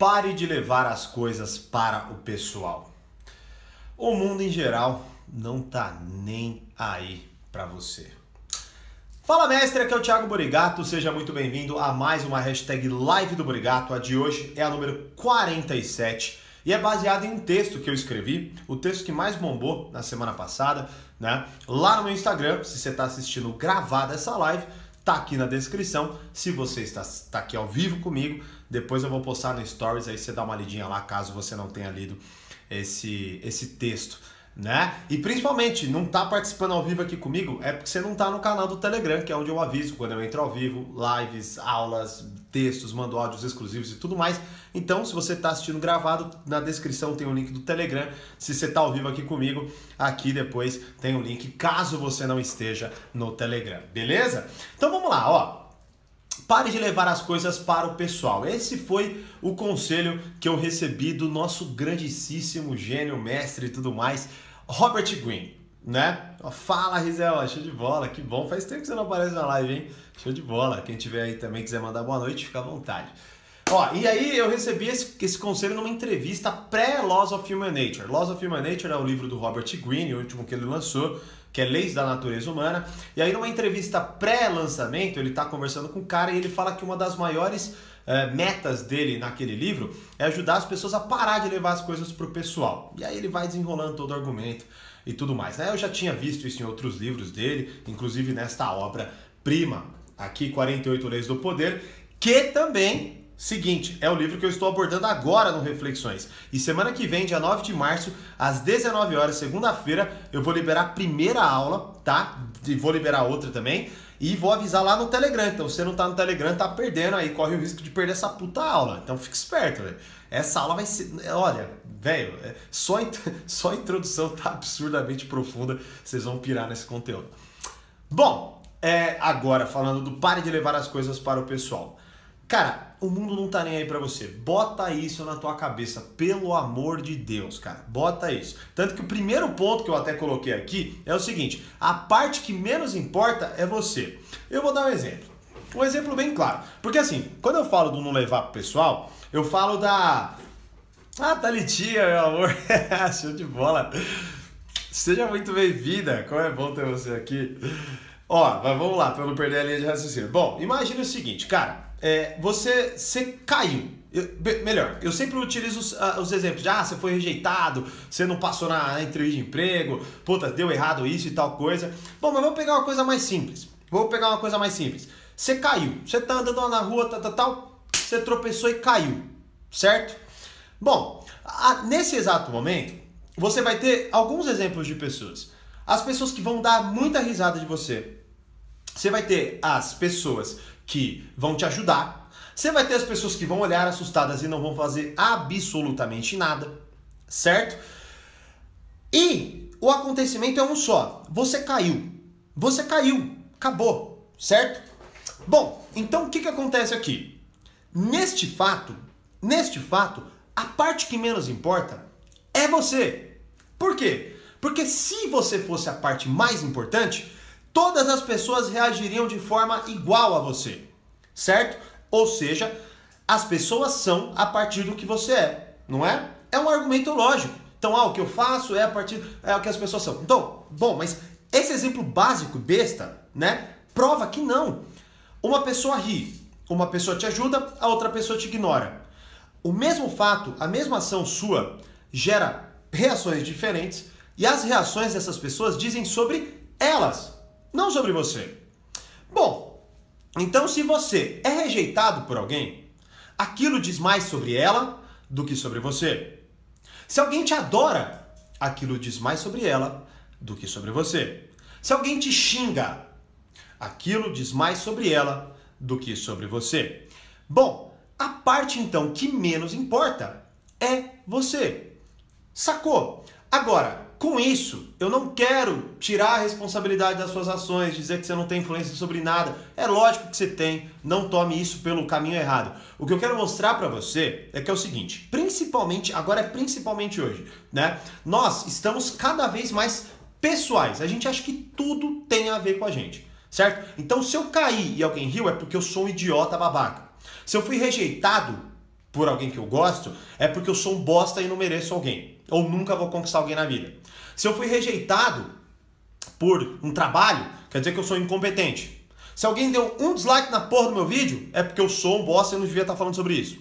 Pare de levar as coisas para o pessoal. O mundo em geral não tá nem aí para você. Fala mestre, aqui é o Thiago Borigato, seja muito bem-vindo a mais uma hashtag Live do Borigato. A de hoje é a número 47 e é baseada em um texto que eu escrevi, o texto que mais bombou na semana passada, né? Lá no meu Instagram, se você está assistindo gravada essa live, tá aqui na descrição. Se você está, está aqui ao vivo comigo, depois eu vou postar no Stories, aí você dá uma lidinha lá caso você não tenha lido esse, esse texto né? E principalmente, não tá participando ao vivo aqui comigo, é porque você não tá no canal do Telegram, que é onde eu aviso quando eu entro ao vivo, lives, aulas, textos, mando áudios exclusivos e tudo mais. Então, se você tá assistindo gravado, na descrição tem o link do Telegram. Se você tá ao vivo aqui comigo, aqui depois tem o link, caso você não esteja no Telegram, beleza? Então vamos lá, ó. Pare de levar as coisas para o pessoal. Esse foi o conselho que eu recebi do nosso grandíssimo gênio, mestre e tudo mais, Robert Greene, né? Fala, Rizel, show de bola, que bom. Faz tempo que você não aparece na live, hein? Show de bola. Quem tiver aí também quiser mandar boa noite, fica à vontade. Ó, e aí eu recebi esse, esse conselho numa entrevista pré-Laws of Human Nature. Laws of Human Nature é o livro do Robert Greene, o último que ele lançou, que é Leis da Natureza Humana. E aí numa entrevista pré-lançamento, ele está conversando com o cara e ele fala que uma das maiores é, metas dele naquele livro é ajudar as pessoas a parar de levar as coisas para o pessoal. E aí ele vai desenrolando todo o argumento e tudo mais. Né? Eu já tinha visto isso em outros livros dele, inclusive nesta obra prima, aqui 48 Leis do Poder, que também Seguinte, é o livro que eu estou abordando agora no Reflexões. E semana que vem, dia 9 de março, às 19 horas, segunda-feira, eu vou liberar a primeira aula, tá? E vou liberar outra também. E vou avisar lá no Telegram. Então, se você não tá no Telegram, tá perdendo aí, corre o risco de perder essa puta aula. Então, fique esperto, velho. Essa aula vai ser. Olha, velho, é, só, só a introdução tá absurdamente profunda. Vocês vão pirar nesse conteúdo. Bom, é, agora falando do pare de levar as coisas para o pessoal. Cara, o mundo não tá nem aí para você. Bota isso na tua cabeça, pelo amor de Deus, cara. Bota isso. Tanto que o primeiro ponto que eu até coloquei aqui é o seguinte: a parte que menos importa é você. Eu vou dar um exemplo. Um exemplo bem claro. Porque assim, quando eu falo do não levar pro pessoal, eu falo da. Ah, Thalitinha, meu amor. Show de bola. Seja muito bem-vinda. Como é bom ter você aqui. Ó, mas vamos lá, para não perder a linha de raciocínio. Bom, imagine o seguinte, cara é, você, você caiu. Eu, melhor, eu sempre utilizo os, uh, os, exemplos de ah, você foi rejeitado, você não passou na, na entrevista de emprego, puta, deu errado isso e tal coisa. Bom, mas vamos pegar uma coisa mais simples. Vou pegar uma coisa mais simples. Você caiu, você tá andando na rua, tal, tal, tal, você tropeçou e caiu, certo? Bom, a, nesse exato momento, você vai ter alguns exemplos de pessoas. As pessoas que vão dar muita risada de você. Você vai ter as pessoas que vão te ajudar. Você vai ter as pessoas que vão olhar assustadas e não vão fazer absolutamente nada, certo? E o acontecimento é um só. Você caiu. Você caiu. Acabou, certo? Bom, então o que, que acontece aqui? Neste fato, neste fato, a parte que menos importa é você. Por quê? Porque se você fosse a parte mais importante, todas as pessoas reagiriam de forma igual a você, certo? Ou seja, as pessoas são a partir do que você é, não é? É um argumento lógico. Então, ah, o que eu faço é a partir é o que as pessoas são. Então, bom, mas esse exemplo básico, besta, né? Prova que não. Uma pessoa ri, uma pessoa te ajuda, a outra pessoa te ignora. O mesmo fato, a mesma ação sua gera reações diferentes e as reações dessas pessoas dizem sobre elas, não sobre você. Bom, então se você é rejeitado por alguém, aquilo diz mais sobre ela do que sobre você. Se alguém te adora, aquilo diz mais sobre ela do que sobre você. Se alguém te xinga, aquilo diz mais sobre ela do que sobre você. Bom, a parte então que menos importa é você. Sacou? Agora, com isso, eu não quero tirar a responsabilidade das suas ações, dizer que você não tem influência sobre nada. É lógico que você tem, não tome isso pelo caminho errado. O que eu quero mostrar para você é que é o seguinte, principalmente, agora é principalmente hoje, né? Nós estamos cada vez mais pessoais. A gente acha que tudo tem a ver com a gente, certo? Então, se eu cair e alguém riu, é porque eu sou um idiota babaca. Se eu fui rejeitado, por alguém que eu gosto, é porque eu sou um bosta e não mereço alguém. Ou nunca vou conquistar alguém na vida. Se eu fui rejeitado por um trabalho, quer dizer que eu sou incompetente. Se alguém deu um dislike na porra do meu vídeo, é porque eu sou um bosta e não devia estar falando sobre isso.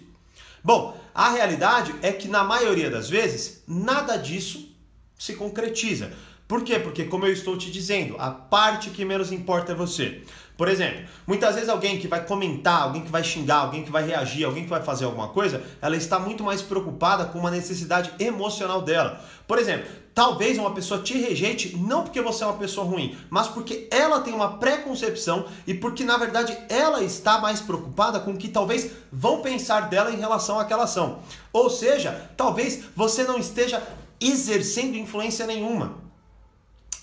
Bom, a realidade é que na maioria das vezes, nada disso se concretiza. Por quê? Porque, como eu estou te dizendo, a parte que menos importa é você. Por exemplo, muitas vezes alguém que vai comentar, alguém que vai xingar, alguém que vai reagir, alguém que vai fazer alguma coisa, ela está muito mais preocupada com uma necessidade emocional dela. Por exemplo, talvez uma pessoa te rejeite não porque você é uma pessoa ruim, mas porque ela tem uma preconcepção e porque na verdade ela está mais preocupada com o que talvez vão pensar dela em relação àquela ação. Ou seja, talvez você não esteja exercendo influência nenhuma.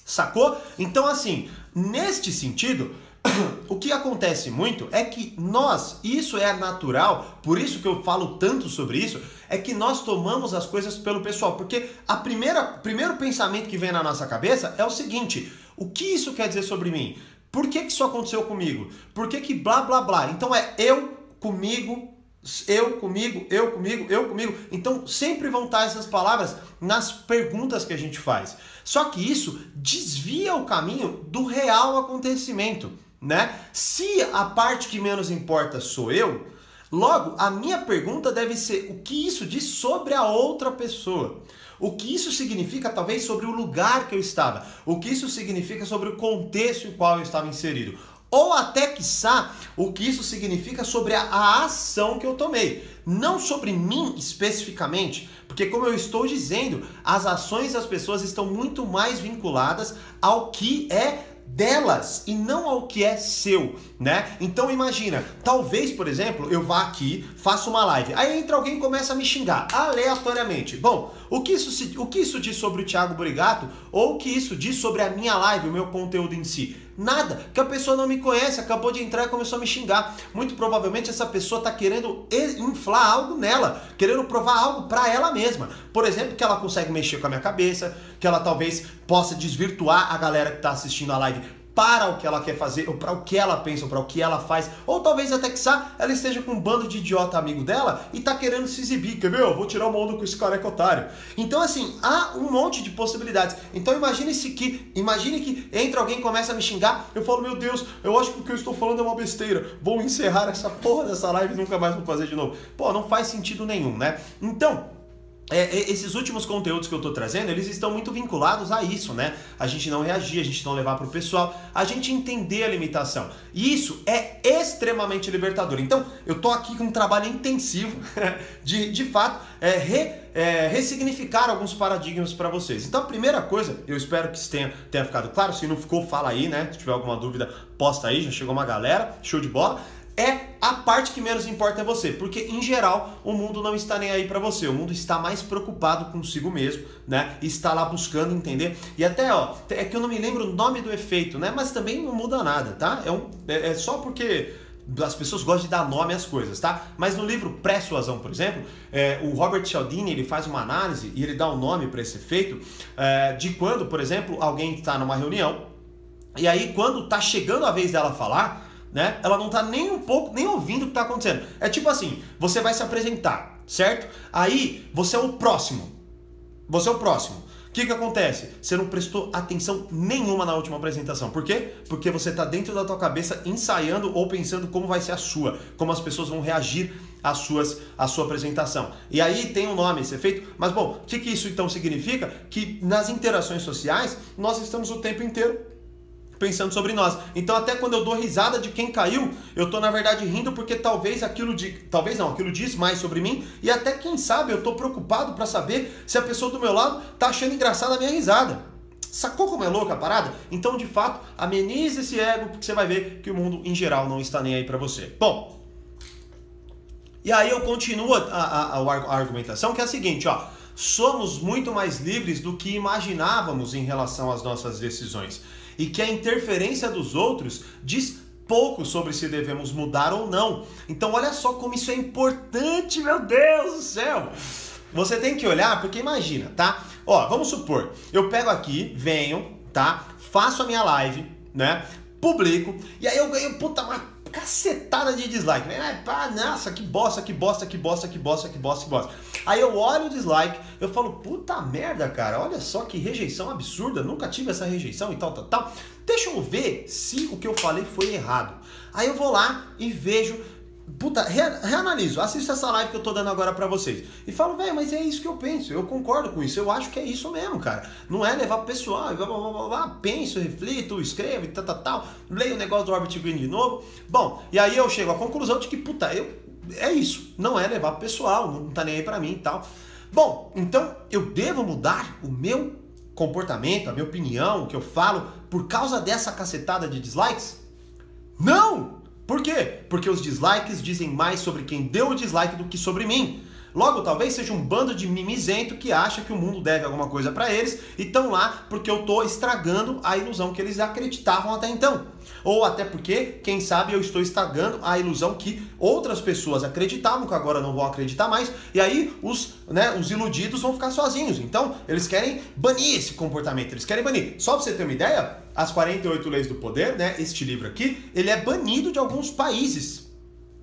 Sacou? Então assim, neste sentido, o que acontece muito é que nós, isso é natural, por isso que eu falo tanto sobre isso, é que nós tomamos as coisas pelo pessoal, porque a primeira primeiro pensamento que vem na nossa cabeça é o seguinte: o que isso quer dizer sobre mim? Por que, que isso aconteceu comigo? Por que que blá blá blá? Então é eu comigo, eu comigo, eu comigo, eu comigo. Então sempre vão estar essas palavras nas perguntas que a gente faz. Só que isso desvia o caminho do real acontecimento né? Se a parte que menos importa sou eu, logo a minha pergunta deve ser o que isso diz sobre a outra pessoa. O que isso significa, talvez, sobre o lugar que eu estava. O que isso significa sobre o contexto em qual eu estava inserido. Ou até, quiçá, o que isso significa sobre a, a ação que eu tomei. Não sobre mim especificamente, porque, como eu estou dizendo, as ações das pessoas estão muito mais vinculadas ao que é delas e não ao que é seu, né? Então imagina, talvez, por exemplo, eu vá aqui, faça uma live, aí entra alguém e começa a me xingar aleatoriamente. Bom, o que isso, o que isso diz sobre o Thiago Burigato ou o que isso diz sobre a minha live, o meu conteúdo em si? Nada, que a pessoa não me conhece, acabou de entrar e começou a me xingar. Muito provavelmente essa pessoa está querendo inflar algo nela, querendo provar algo para ela mesma. Por exemplo, que ela consegue mexer com a minha cabeça, que ela talvez possa desvirtuar a galera que está assistindo a live para o que ela quer fazer, ou para o que ela pensa, ou para o que ela faz, ou talvez até que ela esteja com um bando de idiota amigo dela e tá querendo se exibir, quer ver? Eu vou tirar uma onda com esse careca otário. Então assim, há um monte de possibilidades. Então imagine se que, imagine que entra alguém começa a me xingar, eu falo, meu Deus, eu acho que o que eu estou falando é uma besteira. Vou encerrar essa porra dessa live e nunca mais vou fazer de novo. Pô, não faz sentido nenhum, né? Então, é, esses últimos conteúdos que eu estou trazendo, eles estão muito vinculados a isso, né? A gente não reagir, a gente não levar para o pessoal, a gente entender a limitação. E isso é extremamente libertador. Então, eu estou aqui com um trabalho intensivo de, de fato, é, re, é, ressignificar alguns paradigmas para vocês. Então, a primeira coisa, eu espero que tenha, tenha ficado claro. Se não ficou, fala aí, né? Se tiver alguma dúvida, posta aí. Já chegou uma galera, show de bola é a parte que menos importa é você, porque em geral o mundo não está nem aí para você, o mundo está mais preocupado consigo mesmo, né? Está lá buscando entender. E até, ó, é que eu não me lembro o nome do efeito, né? Mas também não muda nada, tá? É, um, é, é só porque as pessoas gostam de dar nome às coisas, tá? Mas no livro Pré-Suasão, por exemplo, é, o Robert Cialdini ele faz uma análise e ele dá um nome para esse efeito é, de quando, por exemplo, alguém está numa reunião e aí quando está chegando a vez dela falar né? Ela não tá nem um pouco, nem ouvindo o que tá acontecendo. É tipo assim, você vai se apresentar, certo? Aí você é o próximo. Você é o próximo. O que, que acontece? Você não prestou atenção nenhuma na última apresentação. Por quê? Porque você está dentro da tua cabeça ensaiando ou pensando como vai ser a sua, como as pessoas vão reagir às suas, à sua apresentação. E aí tem um nome esse efeito. Mas bom, o que, que isso então significa? Que nas interações sociais nós estamos o tempo inteiro pensando sobre nós. Então até quando eu dou risada de quem caiu, eu tô na verdade rindo porque talvez aquilo de, talvez não, aquilo diz mais sobre mim e até quem sabe eu tô preocupado para saber se a pessoa do meu lado tá achando engraçada a minha risada. Sacou como é louca a parada? Então, de fato, amenize esse ego porque você vai ver que o mundo em geral não está nem aí para você. Bom, e aí eu continuo a, a, a argumentação que é a seguinte, ó somos muito mais livres do que imaginávamos em relação às nossas decisões e que a interferência dos outros diz pouco sobre se devemos mudar ou não. Então, olha só como isso é importante, meu Deus do céu! Você tem que olhar, porque imagina, tá? Ó, vamos supor, eu pego aqui, venho, tá? Faço a minha live, né? Publico, e aí eu ganho, puta, uma cacetada de dislike. Ah, nossa, que bosta, que bosta, que bosta, que bosta, que bosta, que bosta. Aí eu olho o dislike, eu falo, puta merda, cara, olha só que rejeição absurda, nunca tive essa rejeição e tal, tal, tal. Deixa eu ver se o que eu falei foi errado. Aí eu vou lá e vejo Puta, re, reanaliso, assisto essa live que eu tô dando agora para vocês. E falo, velho, mas é isso que eu penso, eu concordo com isso, eu acho que é isso mesmo, cara. Não é levar pro pessoal, blá, blá, blá, blá, penso, reflito, escrevo e tal, tal, tal, leio o negócio do Orbit Green de novo. Bom, e aí eu chego à conclusão de que, puta, eu, é isso, não é levar pro pessoal, não tá nem aí pra mim e tal. Bom, então eu devo mudar o meu comportamento, a minha opinião, o que eu falo, por causa dessa cacetada de dislikes? Não! Por quê? Porque os dislikes dizem mais sobre quem deu o dislike do que sobre mim. Logo, talvez seja um bando de mimizento que acha que o mundo deve alguma coisa para eles e estão lá porque eu estou estragando a ilusão que eles acreditavam até então. Ou até porque, quem sabe, eu estou estragando a ilusão que outras pessoas acreditavam, que agora não vão acreditar mais, e aí os, né, os iludidos vão ficar sozinhos. Então, eles querem banir esse comportamento, eles querem banir. Só para você ter uma ideia, as 48 Leis do Poder, né, este livro aqui, ele é banido de alguns países.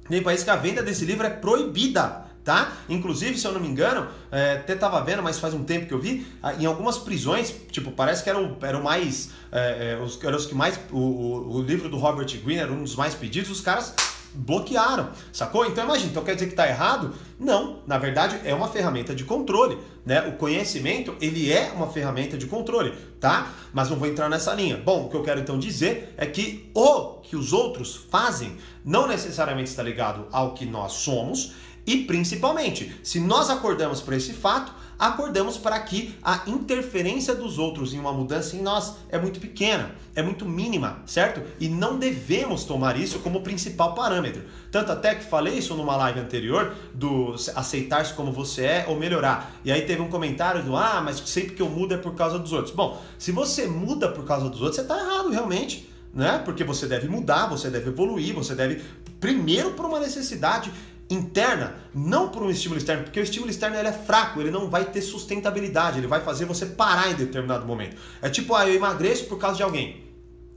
Tem países que a venda desse livro é proibida tá? Inclusive, se eu não me engano, é, até tava vendo, mas faz um tempo que eu vi, em algumas prisões, tipo, parece que eram, eram mais, é, é, os, eram os que mais, o, o, o, livro do Robert Greene era um dos mais pedidos, os caras bloquearam, sacou? Então imagina, então quer dizer que tá errado? Não, na verdade é uma ferramenta de controle, né? O conhecimento, ele é uma ferramenta de controle, tá? Mas não vou entrar nessa linha. Bom, o que eu quero então dizer é que o que os outros fazem não necessariamente está ligado ao que nós somos, e principalmente, se nós acordamos para esse fato, acordamos para que a interferência dos outros em uma mudança em nós é muito pequena, é muito mínima, certo? E não devemos tomar isso como principal parâmetro. Tanto até que falei isso numa live anterior do aceitar-se como você é ou melhorar. E aí teve um comentário do ah, mas sempre que eu mudo é por causa dos outros. Bom, se você muda por causa dos outros, você está errado realmente. Né? Porque você deve mudar, você deve evoluir, você deve primeiro por uma necessidade interna, não por um estímulo externo, porque o estímulo externo ele é fraco, ele não vai ter sustentabilidade, ele vai fazer você parar em determinado momento. É tipo, ah, eu emagreço por causa de alguém,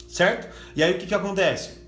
certo? E aí o que, que acontece?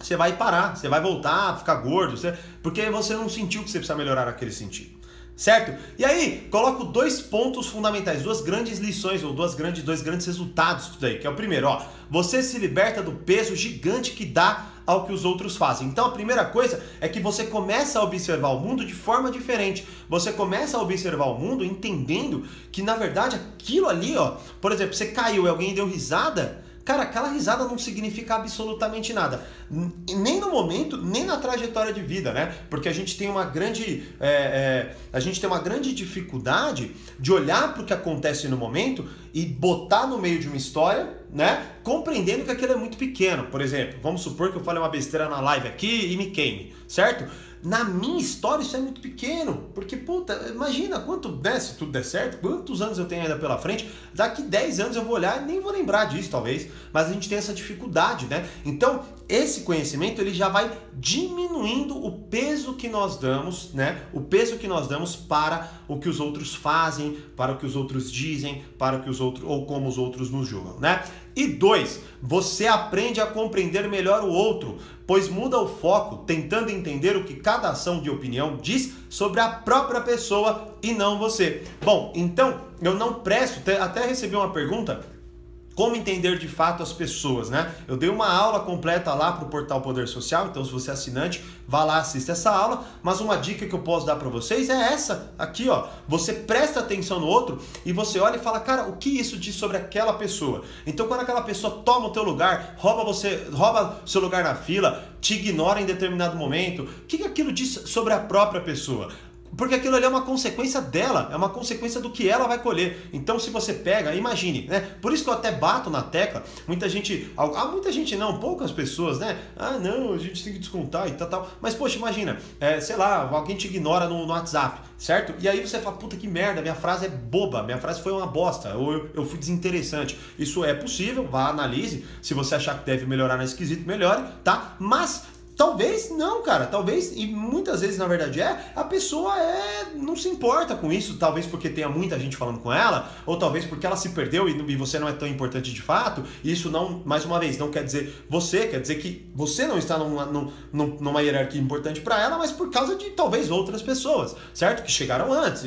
Você vai parar, você vai voltar, ficar gordo, você... porque você não sentiu que você precisa melhorar naquele sentido. Certo? E aí, coloco dois pontos fundamentais, duas grandes lições, ou duas grandes, dois grandes resultados daí, que é o primeiro, ó, você se liberta do peso gigante que dá ao que os outros fazem. Então a primeira coisa é que você começa a observar o mundo de forma diferente. Você começa a observar o mundo entendendo que na verdade aquilo ali, ó, por exemplo, você caiu e alguém deu risada, Cara, aquela risada não significa absolutamente nada. Nem no momento, nem na trajetória de vida, né? Porque a gente tem uma grande. É, é, a gente tem uma grande dificuldade de olhar para o que acontece no momento e botar no meio de uma história, né? Compreendendo que aquilo é muito pequeno. Por exemplo, vamos supor que eu falei uma besteira na live aqui e me queime, certo? Na minha história isso é muito pequeno, porque puta, imagina quanto, né, se tudo der certo, quantos anos eu tenho ainda pela frente, daqui 10 anos eu vou olhar e nem vou lembrar disso talvez, mas a gente tem essa dificuldade, né? Então, esse conhecimento ele já vai diminuindo o peso que nós damos, né? O peso que nós damos para o que os outros fazem, para o que os outros dizem, para o que os outros ou como os outros nos julgam, né? E dois, você aprende a compreender melhor o outro, pois muda o foco, tentando entender o que cada ação de opinião diz sobre a própria pessoa e não você. Bom, então eu não presto, até recebi uma pergunta como entender de fato as pessoas, né? Eu dei uma aula completa lá para o portal Poder Social, então se você é assinante, vá lá assista essa aula. Mas uma dica que eu posso dar para vocês é essa aqui, ó. Você presta atenção no outro e você olha e fala, cara, o que isso diz sobre aquela pessoa? Então quando aquela pessoa toma o teu lugar, rouba você, rouba seu lugar na fila, te ignora em determinado momento, o que, que aquilo diz sobre a própria pessoa? Porque aquilo ali é uma consequência dela, é uma consequência do que ela vai colher. Então, se você pega, imagine, né? Por isso que eu até bato na tecla. Muita gente, ah, muita gente não, poucas pessoas, né? Ah, não, a gente tem que descontar e tal, tal. Mas, poxa, imagina, é, sei lá, alguém te ignora no, no, WhatsApp, certo? E aí você fala, puta que merda, minha frase é boba, minha frase foi uma bosta, ou eu, eu fui desinteressante. Isso é possível, vá, analise. Se você achar que deve melhorar nesse quesito, melhore, tá? Mas Talvez não, cara. Talvez, e muitas vezes na verdade é, a pessoa é não se importa com isso, talvez porque tenha muita gente falando com ela, ou talvez porque ela se perdeu e, e você não é tão importante de fato. E isso não, mais uma vez, não quer dizer você, quer dizer que você não está numa, numa, numa hierarquia importante para ela, mas por causa de talvez outras pessoas, certo? Que chegaram antes.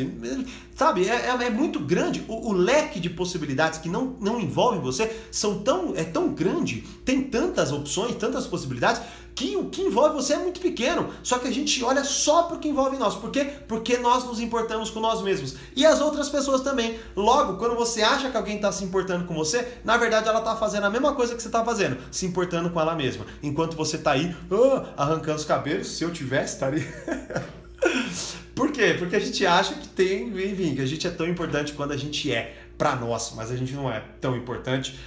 Sabe, é, é, muito grande. O, o, leque de possibilidades que não, não envolvem você são tão, é tão grande, tem tantas opções, tantas possibilidades que o que envolve você é muito pequeno. Só que a gente olha só para o que envolve nós. Por quê? Porque nós nos importamos com nós mesmos. E as outras pessoas também. Logo, quando você acha que alguém está se importando com você, na verdade ela está fazendo a mesma coisa que você está fazendo, se importando com ela mesma. Enquanto você está aí oh, arrancando os cabelos, se eu tivesse, estaria. Por quê? Porque a gente acha que tem, enfim, que a gente é tão importante quando a gente é para nós, mas a gente não é tão importante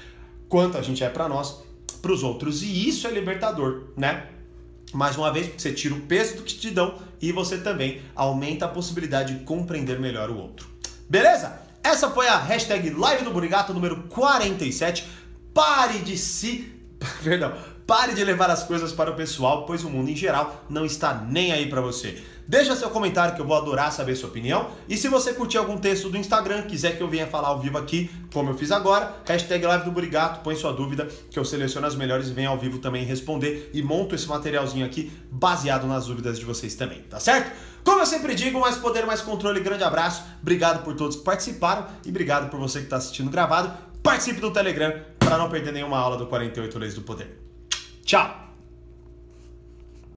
quanto a gente é para nós para os outros. E isso é libertador, né? Mais uma vez, porque você tira o peso do que te dão e você também aumenta a possibilidade de compreender melhor o outro. Beleza? Essa foi a hashtag Live do Burigato número 47. Pare de se. Perdão. Pare de levar as coisas para o pessoal, pois o mundo em geral não está nem aí para você. Deixa seu comentário que eu vou adorar saber sua opinião. E se você curtir algum texto do Instagram, quiser que eu venha falar ao vivo aqui, como eu fiz agora, hashtag live do Burigato, põe sua dúvida que eu seleciono as melhores e venho ao vivo também responder e monto esse materialzinho aqui baseado nas dúvidas de vocês também, tá certo? Como eu sempre digo, mais poder, mais controle, grande abraço. Obrigado por todos que participaram e obrigado por você que está assistindo gravado. Participe do Telegram para não perder nenhuma aula do 48 Leis do Poder. Tchau!